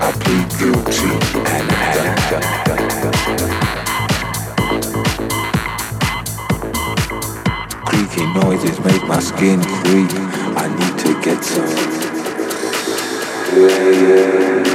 I plead guilty and Creaky noises make my skin creep. I need to get some. I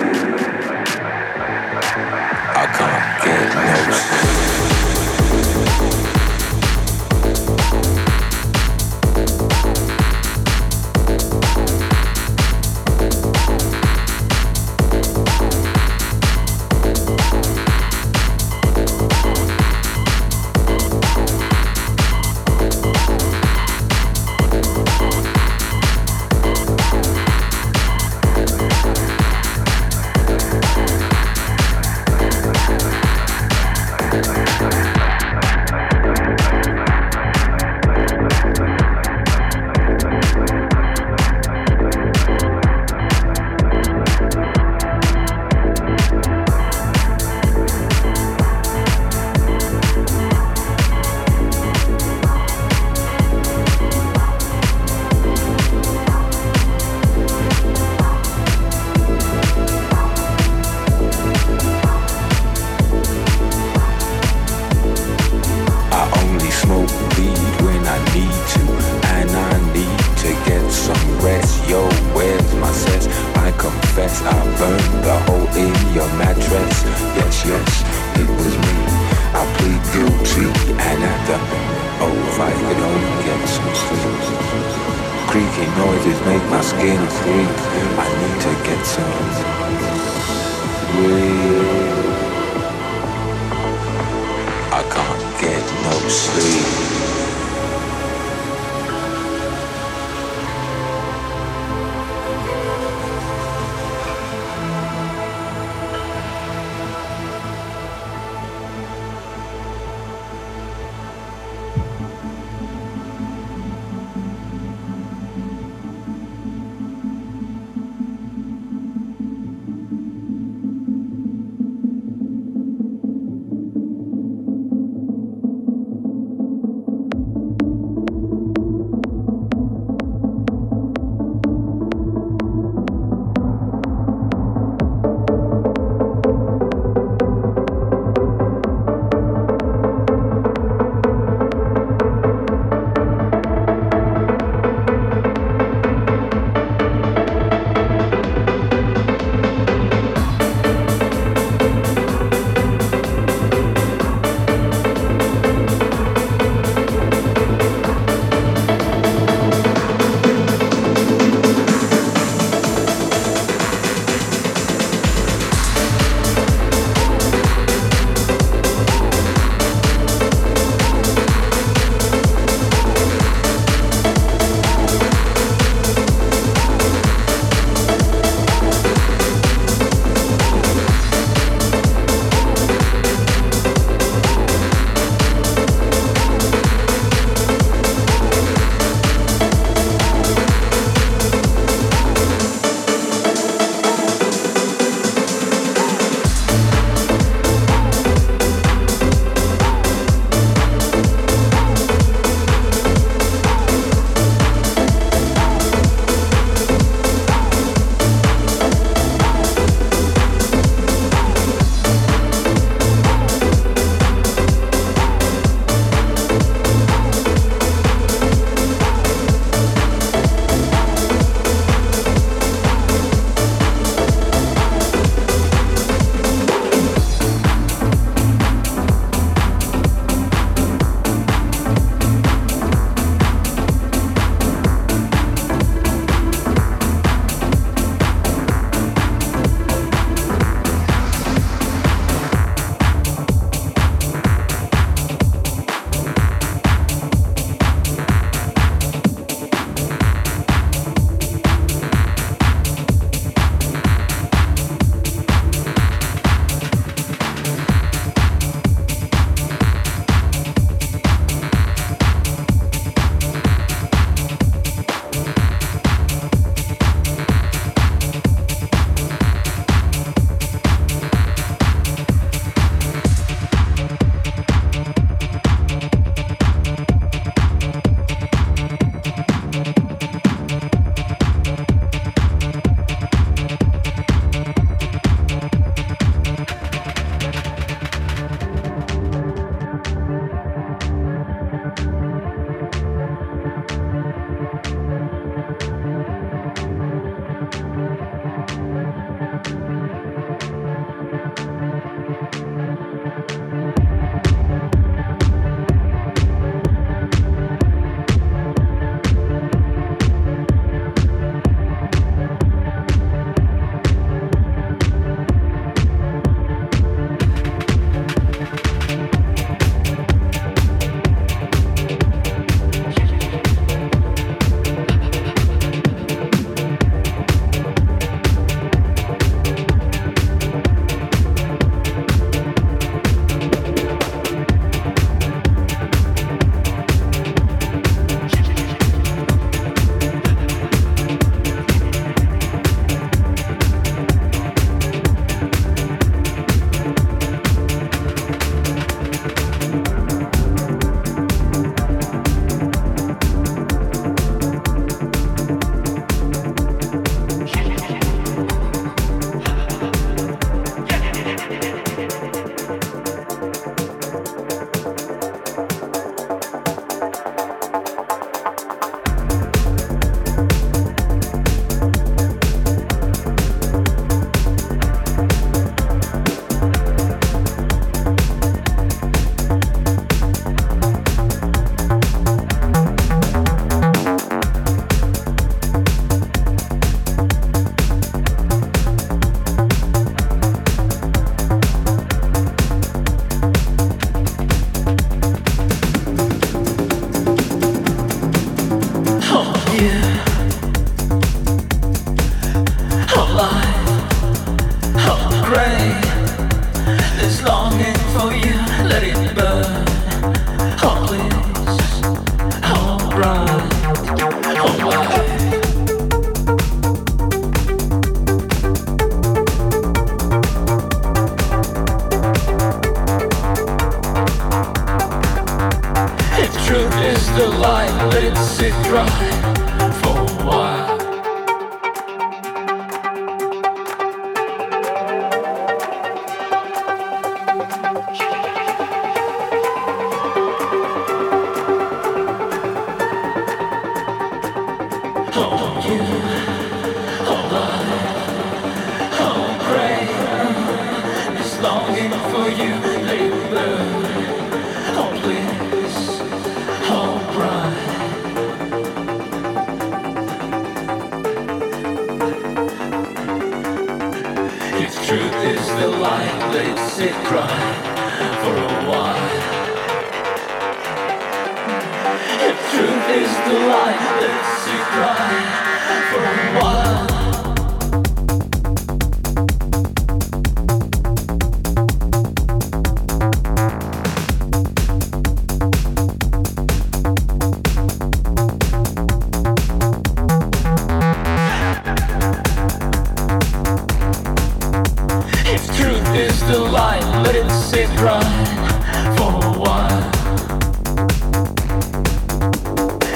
sit right for a while.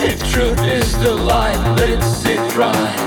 If truth is the light, let it sit right.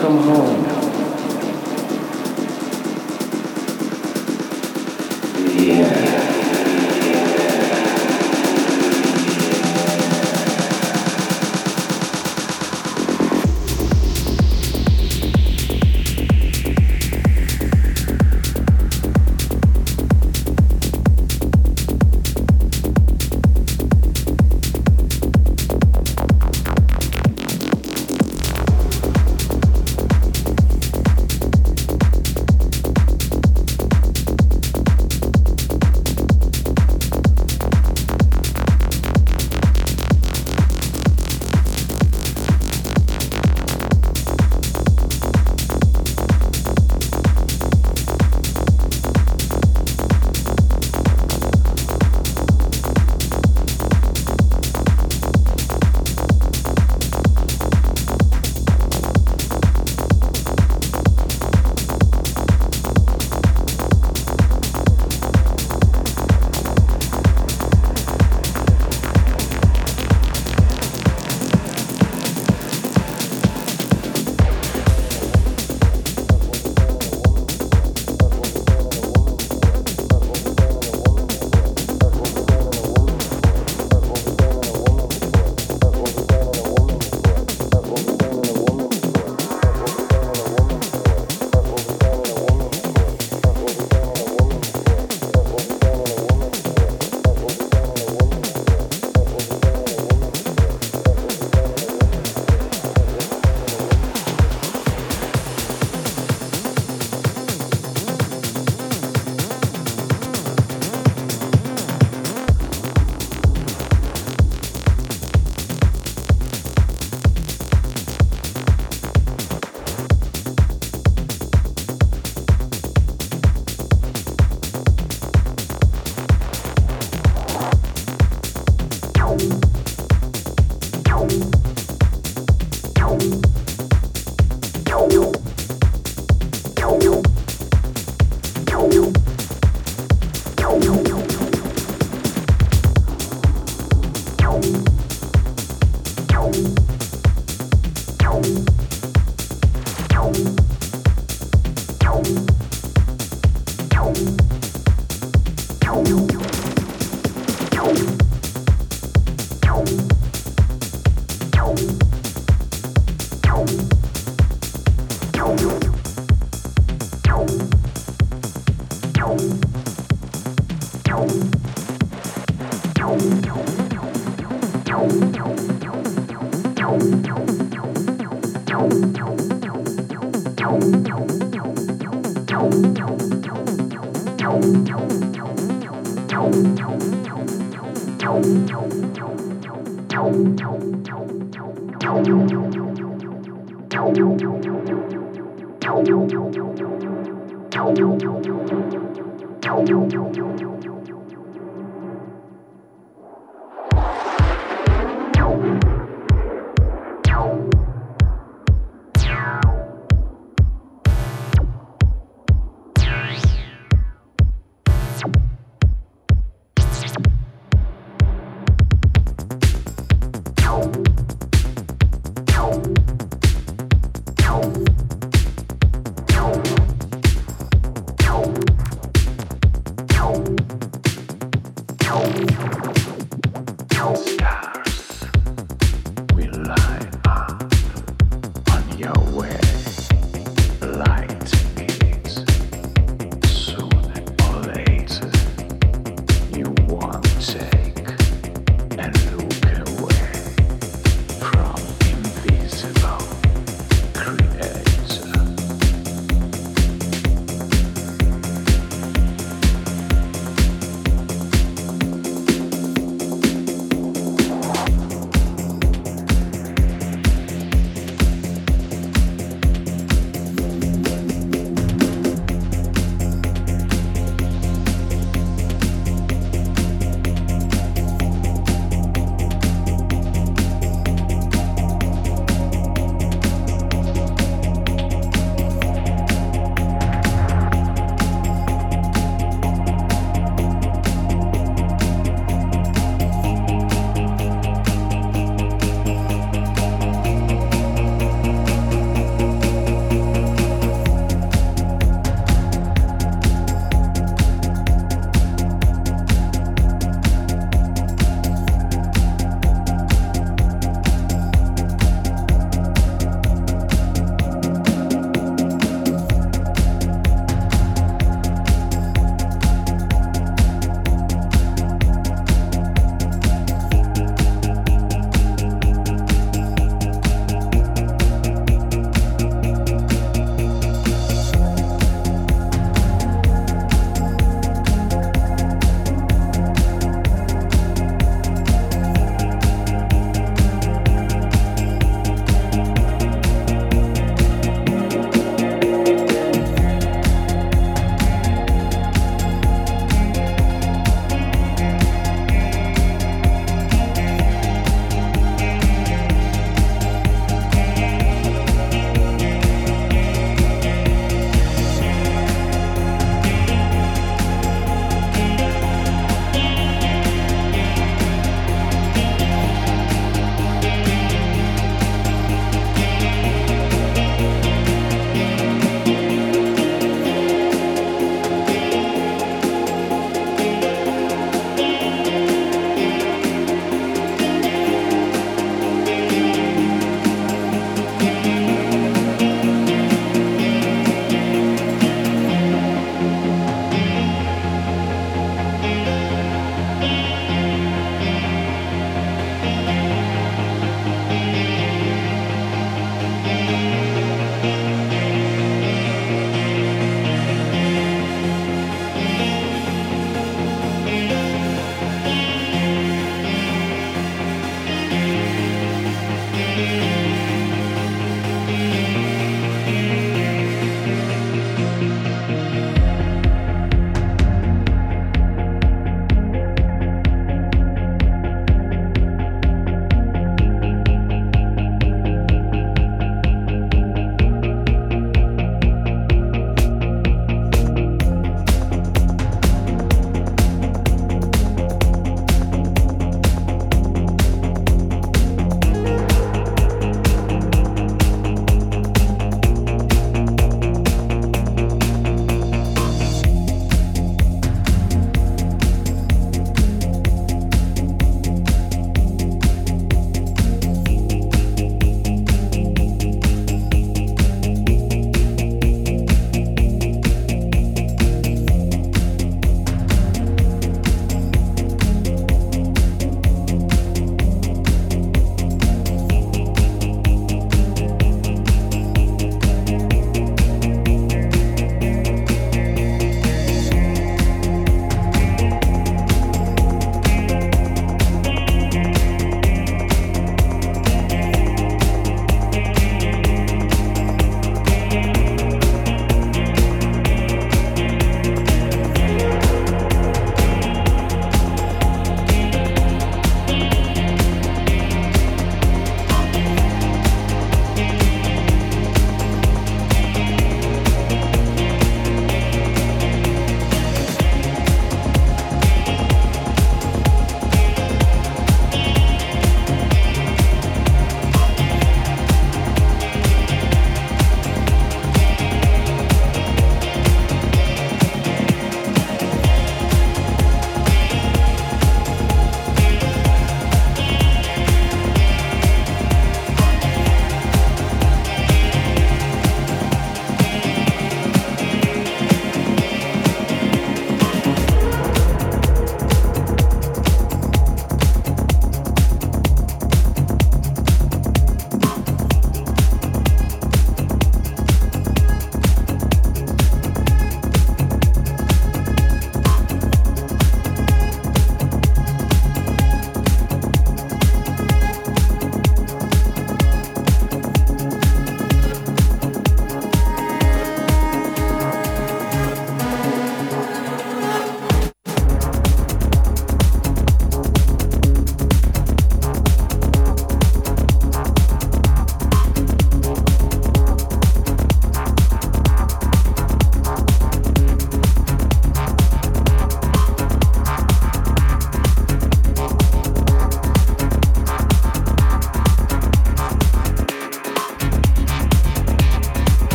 come home.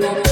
planet.